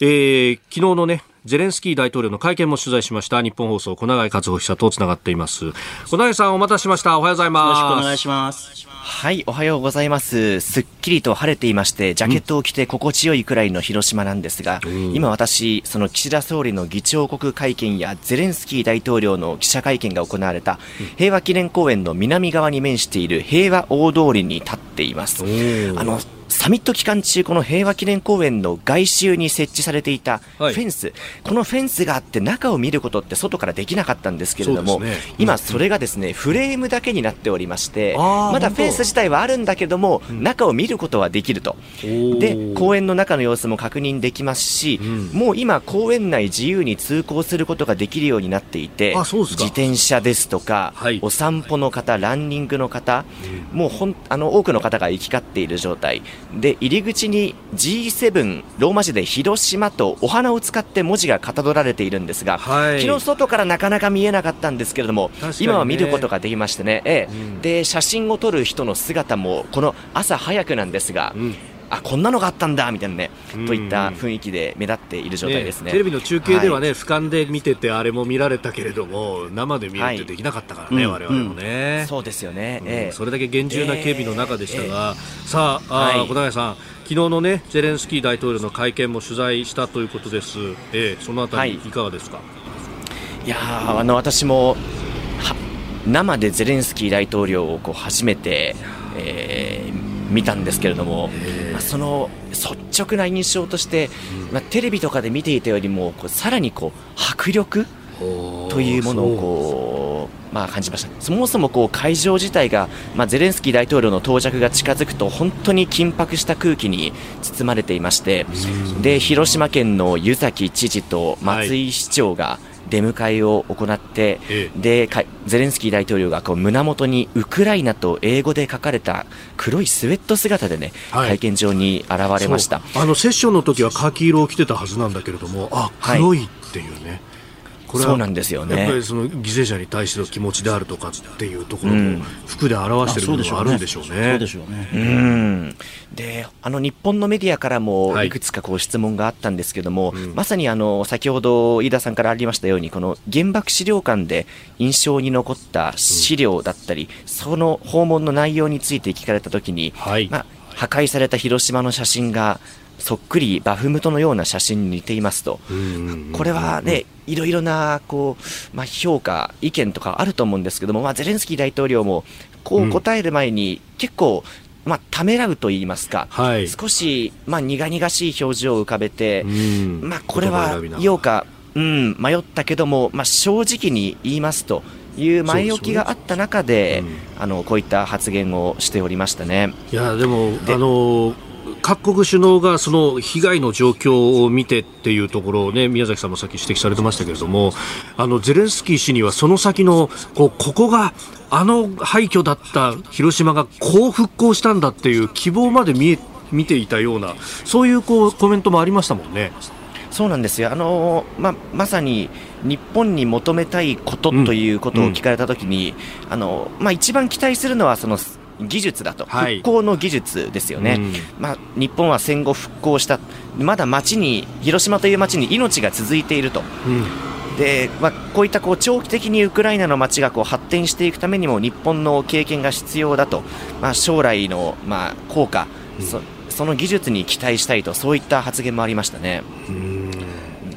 えー、昨日のね、ゼレンスキー大統領の会見も取材しました。日本放送小永井和夫記者とつながっています。小永井さんお待たせしました。おはようございます。よろしくお願いしますはい、おはようございます。すっきりと晴れていまして、ジャケットを着て心地よいくらいの広島なんですが、うん、今私、その岸田総理の議長国会見やゼレンスキー大統領の記者会見が行われた平和記念公園の南側に面している平和大通りに立っています。あのサミット期間中、この平和記念公園の外周に設置されていたフェンス、はい、このフェンスがあって中を見ることって外からできなかったんですけれども、ね。うん、今、それがですねフレームだけになっておりまして、まだフェンス自体はあるんだけども、中を見ることはできると、で公園の中の様子も確認できますし、うん、もう今、公園内自由に通行することができるようになっていて、自転車ですとか、はい、お散歩の方、ランニングの方、もうほんあの多くの方が行き交っている状態。で入り口に G7 ローマ字で広島とお花を使って文字がかたどられているんですが、はい、昨日外からなかなか見えなかったんですけれども、ね、今は見ることができましてね、ええ、うん、で写真を撮る人の姿もこの朝早くなんですが、うんあこんなのがあったんだみたいなね、といった雰囲気で目立っている状態ですね、ね、テレビの中継ではね、はい、俯瞰で見ててあれも見られたけれども生で見るってできなかったからね、はい、我々もね、うん、そうですよね、うん、えー、それだけ厳重な警備の中でしたが、えー、さあ、はい、小永さん昨日のねゼレンスキー大統領の会見も取材したということです、えー、そのあたりい。かがですか、いやあの私も生でゼレンスキー大統領をこう初めて、えー、見たんですけれども、まあ、その率直な印象として、まあ、テレビとかで見ていたよりもこうさらにこう迫力というものをこう、まあ、感じました。そもそもこう会場自体が、まあ、ゼレンスキー大統領の到着が近づくと本当に緊迫した空気に包まれていましてで広島県の湯崎知事と松井市長が、はい出迎えを行って、ええ、でゼレンスキー大統領がこう胸元にウクライナと英語で書かれた黒いスウェット姿でね、はい、会見場に現れました。あのセッションの時はカーキ色を着てたはずなんだけれどもあ黒いっていうね、はいこれはそうなんですよね。やっぱりその犠牲者に対しての気持ちであるとかっていうところも服で表している部分があるんでしょうね。でしょうね。うん。であの日本のメディアからもい。くつかこう質問があったんですけども、はい、まさにあの先ほど飯田さんからありましたようにこの原爆資料館で印象に残った資料だったり、うん、その訪問の内容について聞かれたときに、はい、まあ、破壊された広島の写真がそっくりバフムトのような写真に似ていますと、これはね、いろいろなこう、まあ、評価、意見とかあると思うんですけども、まあ、ゼレンスキー大統領もこう答える前に、結構、まあ、ためらうと言いますか、はい、少し、まあ、苦々しい表情を浮かべて、まあ、これは言おうか、うん、迷ったけども、まあ、正直に言いますという前置きがあった中で、うん、あのこういった発言をしておりましたね。いやでもあの各国首脳がその被害の状況を見てっていうところをね、宮崎さんもさっき指摘されてましたけれども、あの、ゼレンスキー氏にはその先の、こう、ここが、あの廃墟だった広島がこう復興したんだっていう希望まで見え、見ていたような、そういうこうコメントもありましたもんね。そうなんですよ。あのままさに日本に求めたいことということを聞かれたときに、うん、あのまあ、一番期待するのはその技術だと、はい、復興の技術ですよね、うん、まあ、日本は戦後復興した、まだ町に、広島という町に命が続いていると。うん。でまあ、こういったこう長期的にウクライナの街がこう発展していくためにも日本の経験が必要だと、まあ、将来のまあ効果、うん、そ、その技術に期待したいと、そういった発言もありましたね。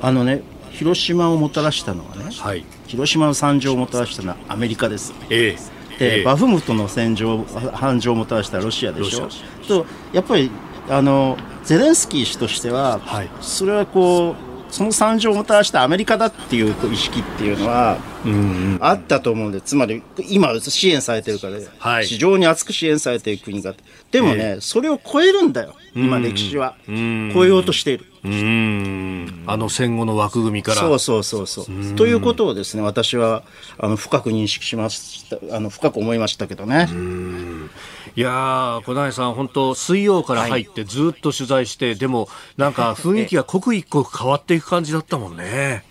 あのね広島をもたらしたのはね、はい、広島の惨状をもたらしたのはアメリカです。えバフムトの戦場繁盛をもたらしたロシアでしょ。とやっぱりあのゼレンスキー氏としては、はい、それはこうその惨状をもたらしたアメリカだっていう意識っていうのは、あったと思うんで、つまり今支援されてるから、はい、非常に厚く支援されている国が。でもね、えー、それを超えるんだよ、今歴史は。超えようとしている。うんあの戦後の枠組みから。そうそうそうそう。ということをですね、私はあの深く認識しました、あの深く思いましたけどね。いや小谷さん、本当、水曜から入ってずっと取材して、はい、でもなんか雰囲気が刻一刻変わっていく感じだったもんね。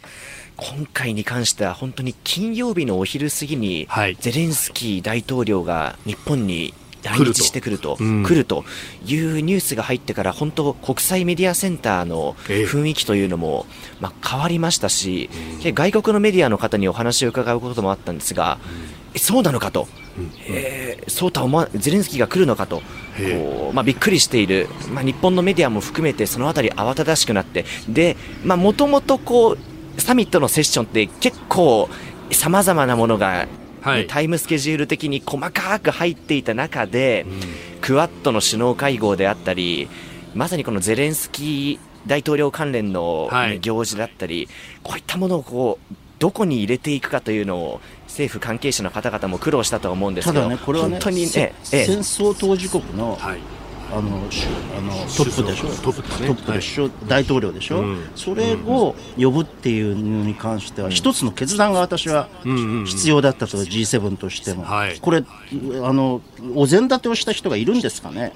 今回に関しては本当に金曜日のお昼過ぎに、ゼレンスキー大統領が日本に来日してくると、来ると。いうニュースが入ってから、本当、国際メディアセンターの雰囲気というのも、まあ、変わりましたし、外国のメディアの方にお話を伺うこともあったんですが、そうなのかと、えー、そうとは思わゼレンスキーが来るのかと、こうまあ、びっくりしている、まあ、日本のメディアも含めて、そのあたり慌ただしくなって、で、もともとこう、サミットのセッションって結構、さまざまなものがはい、タイムスケジュール的に細かく入っていた中で、うん、クワッドの首脳会合であったり、まさにこのゼレンスキー大統領関連の、行事だったり、こういったものをこうどこに入れていくかというのを政府関係者の方々も苦労したと思うんですけど、ね、これは、ね、本当にね、戦争当事国の、はいあのあのトップでしょ、トップで、ね、トップでしょ、はい、大統領でしょ、うん、それを呼ぶっていうのに関しては、一つの決断が私は必要だったと、G7 としても、はい、これあの、お膳立てをした人がいるんですかね？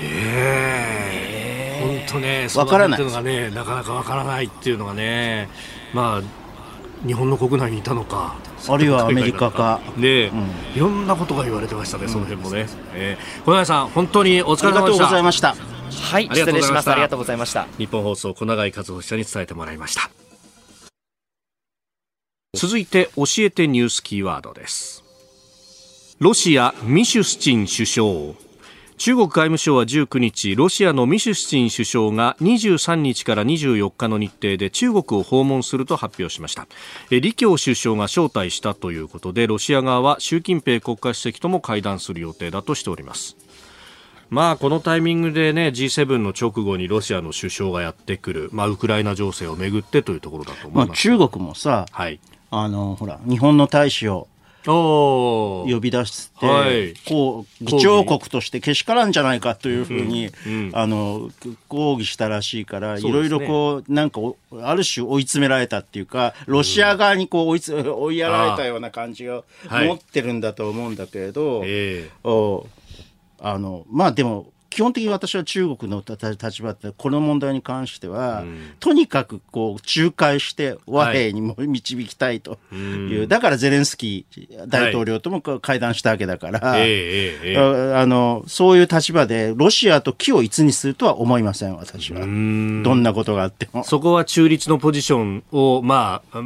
え。本当ね、わからない。っていうのがね、なかなかわからないっていうのがね、まあ日本の国内にいたのか、あるいはアメリカか。ね、うん、いろんなことが言われてましたね、その辺もね。うん、えー、小永さん、本当にお疲れ様でした。ありがとうございました。はい、失礼します。ありがとうございました。日本放送小永井和夫記者に伝えてもらいました。続いて教えてニュースキーワードです。ロシアミシュスチン首相中国外務省は19日ロシアのミシュスチン首相が23日から24日の日程で中国を訪問すると発表しました。李強首相が招待したということでロシア側は習近平国家主席とも会談する予定だとしております。まあこのタイミングでね G7 の直後にロシアの首相がやってくる、まあ、ウクライナ情勢をめぐってというところだと思います、まあ、中国もさ、はい、あのほら日本の大使を呼び出して、はい、こう議長国としてけしからんじゃないかというふうに、うん。うん、あの抗議したらしいから、いろいろこうなんかある種追い詰められたっていうかロシア側にこう追いつ [laughs] 追いやられたような感じを持ってるんだと思うんだけれど、はい、おあのまあでも基本的に私は中国の立場ってこの問題に関しては、うん、とにかくこう仲介して和平にも導きたいという、はい、だからゼレンスキー大統領とも会談したわけだから、はい、あのそういう立場でロシアと気を一にするとは思いません私は。どんなことがあっても。そこは中立のポジションをまあ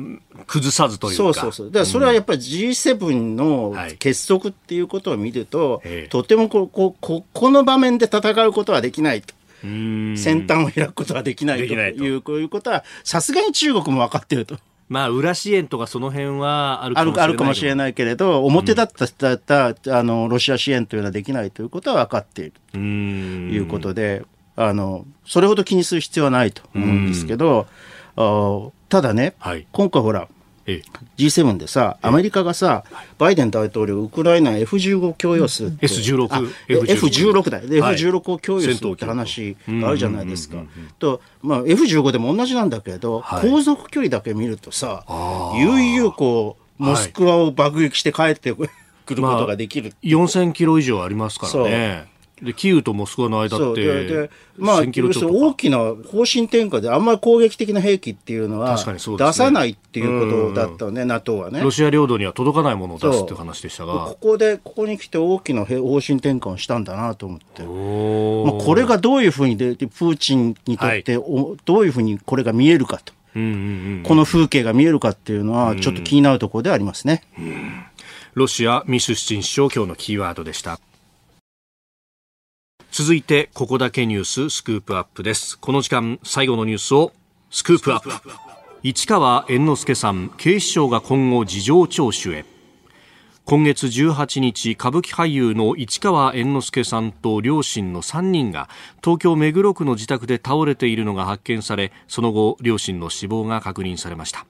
崩さずというか。そうそうそう。だからそれはやっぱり G7 の結束っていうことを見ると、はい、とてもここここの場面で戦うことはできないと。先端を開くことはできないと。いうこういうことはさすがに中国も分かっていると。まあ、裏支援とかその辺はあるかもしれないあるかもしれないけれど、表だった、うん、あのロシア支援というのはできないということは分かっている。ということで、あのそれほど気にする必要はないと思うんですけど、あただね、はい、今回ほら、G7 でさ、アメリカがさ、バイデン大統領、ウクライナ F15 を供与するって、S16、F16 だ、F16 を供与するって話があるじゃないですか。と、まあ、F15 でも同じなんだけど、航続距離だけ見るとさ、悠々こう、モスクワを爆撃して帰ってくることができる、まあ、4000キロ以上ありますからね。でキーウとモスクワの間ってでまあ、大きな方針転換であんまり攻撃的な兵器っていうのは出さないっていうことだったね、NATO はね。ロシア領土には届かないものを出すっていう話でしたが。ここで、ここに来て大きな方針転換をしたんだなと思って。まあ、これがどういうふうにで、プーチンにとってお、はい、どういうふうにこれが見えるかと。うんうんうん、この風景が見えるかっていうのは、ちょっと気になるところでありますね。うん、ロシア、ミシュスチン首相、今日のキーワードでした。続いてここだけニューススクープアップです。この時間最後のニュースをスクープアップ。市川猿之助さん警視庁が今後事情聴取へ。今月18日歌舞伎俳優の市川猿之助さんと両親の3人が東京目黒区の自宅で倒れているのが発見されその後両親の死亡が確認されました。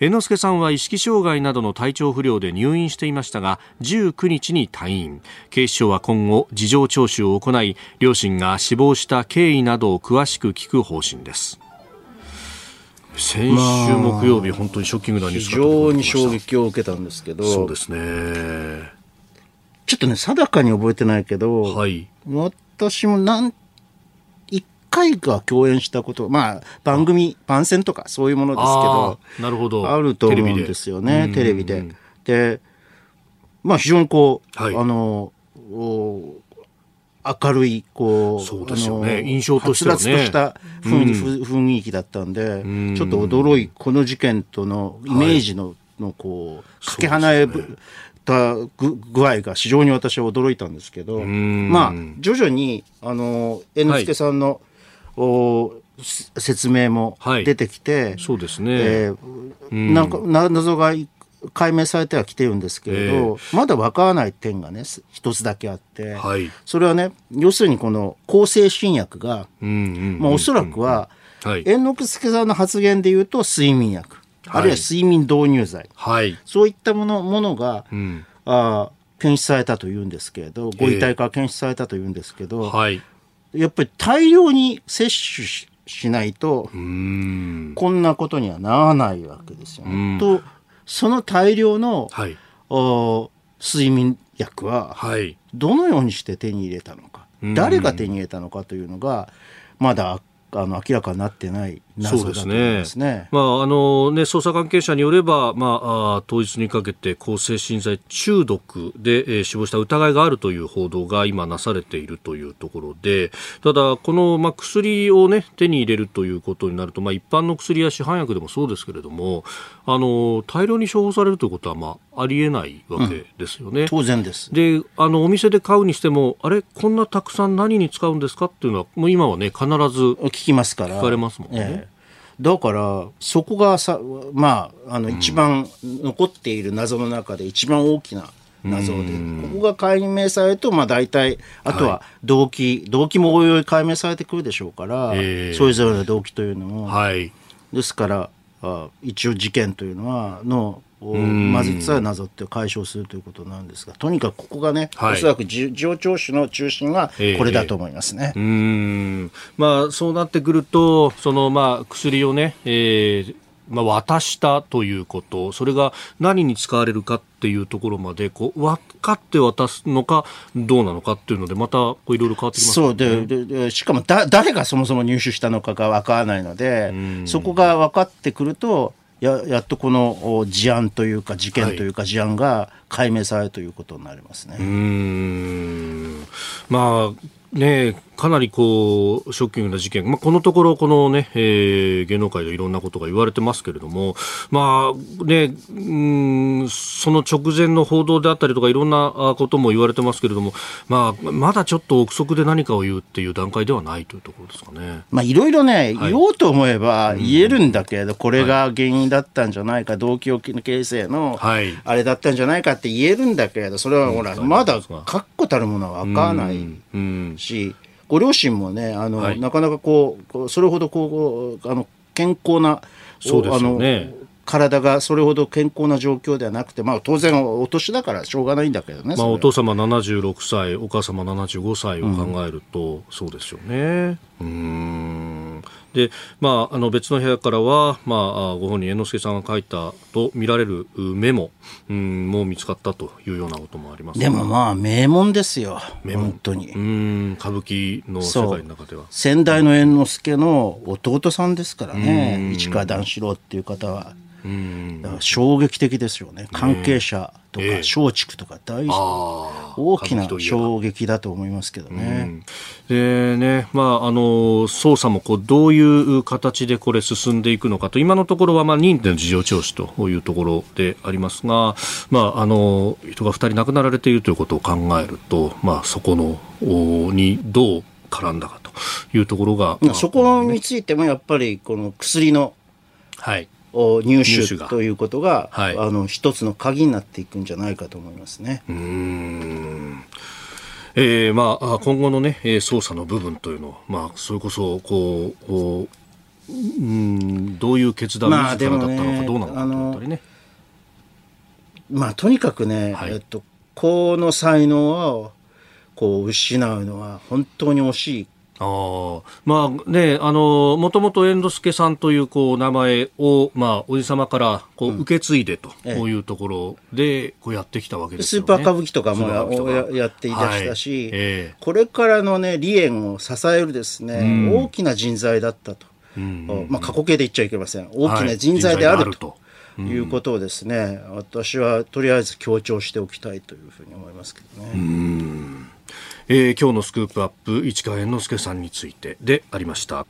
猿之助さんは意識障害などの体調不良で入院していましたが19日に退院。警視庁は今後事情聴取を行い両親が死亡した経緯などを詳しく聞く方針です。先週木曜日、まあ、本当にショッキングなニュース非常に衝撃を受けたんですけどそうですね。ちょっとね定かに覚えてないけど、はい、私もなん回か共演したこと、まあ、番組、番宣とかそういうものですけど、なるほど。あると思うんですよね、テレビで。で、まあ、非常にこう、はい、あの、明るい、こう、そうですよね。印象としてはね。とした雰囲,、雰囲気だったんで、ちょっと驚い、この事件とのイメージの、はい、のこう、かけ離れ、た具合が非常に私は驚いたんですけど、まあ、徐々に、あの、猿之助さんの説明も出てきて、はい、そうですね、えー、なんか謎が解明されてはきてるんですけれど、えー、まだわからない点がね一つだけあって、はい、それはね要するにこの向精神薬が、まあ、おそらくは、はい、猿之助さんの発言で言うと睡眠薬、あるいは睡眠導入剤、はい、そういったものものが、うん、あ検出されたというんですけれどご遺体から検出されたというんですけど、えーはいやっぱり大量に摂取しないと、こんなことにはならないわけですよね。と、その大量の、はい、お睡眠薬は、どのようにして手に入れたのか。誰が手に入れたのかというのがまだあの明らかになってない謎だと思いますね。まああのね捜査関係者によれば、まあ当日にかけて向精神剤中毒で、えー、死亡した疑いがあるという報道が今なされているというところで、ただこのまあ薬をね手に入れるということになると、まあ一般の薬や市販薬でもそうですけれども、あの大量に処方されるということはまあありえないわけですよね。うん、当然です。で、あのお店で買うにしても、あれこんなたくさん何に使うんですかっていうのはもう今はね必ず聞きますから。聞かれますもんね。ええだからそこがさまああの一番残っている謎の中で一番大きな謎で、ここが解明されると、まあ、大体あとは動機、はい、動機もおいおい解明されてくるでしょうから、えー、それぞれの動機というのも、はい、ですからあ一応事件というのはのをまずさえなぞって解消するということなんですがとにかくここがね、はい、おそらく事情聴取の中心はこれだと思いますね。えー、うん。まあ、そうなってくるとその、まあ、薬をね、えーまあ、渡したということ、それが何に使われるかっていうところまで、こう、分かって渡すのか、どうなのかっていうので、また、こう、いろいろ変わってきます、ね、そうででで、しかもだ、誰がそもそも入手したのかが分からないので、そこが分かってくると、ややっとこの事案というか事件というか事案が解明されるということになりますね。はい、うんまあね、かなりこうショッキングな事件、まあ、このところ、このね、えー、芸能界でいろんなことが言われてますけれども、まあね、うんその直前の報道であったりとか、いろんなことも言われてますけれども、まあ、まだちょっと憶測で何かを言うっていう段階ではないというところですかね。まあ、いろいろね、言おうと思えば言えるんだけど、これが原因だったんじゃないか、動機形成のあれだったんじゃないかって言えるんだけど、それはほら、まだ確固たるものは分からないし、ご両親もね、あの、はい、なかなかこう、それほどこう、あの、健康な、そうですね。体がそれほど健康な状況ではなくて、まあ、当然、お年だからしょうがないんだけどね、まあ、お父様76歳、お母様75歳を考えると、うん、そうですよね。うんで、まあ、あの別の部屋からは、まあ、ご本人、猿之助さんが書いたと見られるメモ、うん、も見つかったというようなこともあります。でもまあ、名門ですよ、本当に。うん歌舞伎の世界の中では。先代の猿之助の弟さんですからね、市川段四郎っていう方は。だから衝撃的ですよね。関係者とか松竹とか大大きな衝撃だと思いますけどね。でねまあ、あの捜査もこうどういう形でこれ進んでいくのかと今のところはまあ任意での事情聴取というところでありますが、まあ、あの人が2人亡くなられているということを考えると、まあ、そこのにどう絡んだかというところが、まあ、そこについてもやっぱりこの薬の、はい入手ということが、はい、あの一つの鍵になっていくんじゃないかと思いますね。うんえーまあ、今後の、ね、捜査の部分というのを、まあ、それこそこううんどういう決断自らだったのかどうなのかと思ったりね。まあ、とにかくね、はい、えっと、この才能をこう失うのは本当に惜しいあまあね、あの、もともと猿之助さんというこう名前を、まあ、おじ様からこう受け継いでというところで、こうやってきたわけですよね。スーパー歌舞伎とかもやっていましたし、はい。えー、これからのね、離縁を支えるですね、うん、大きな人材だったと。うん、まあ、過去形で言っちゃいけません。大きな人材であると。いうことをですね、私はとりあえず強調しておきたいというふうに思いますけどね。えー、今日のスクープアップ市川猿之助さんについてでありました。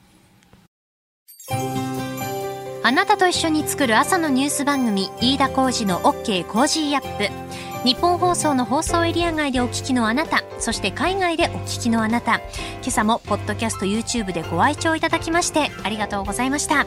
あなたと一緒に作る朝のニュース番組飯田浩二の OK コージーアップ。日本放送の放送エリア外でお聞きのあなたそして海外でお聞きのあなた。今朝もポッドキャスト YouTube でご愛聴いただきましてありがとうございました。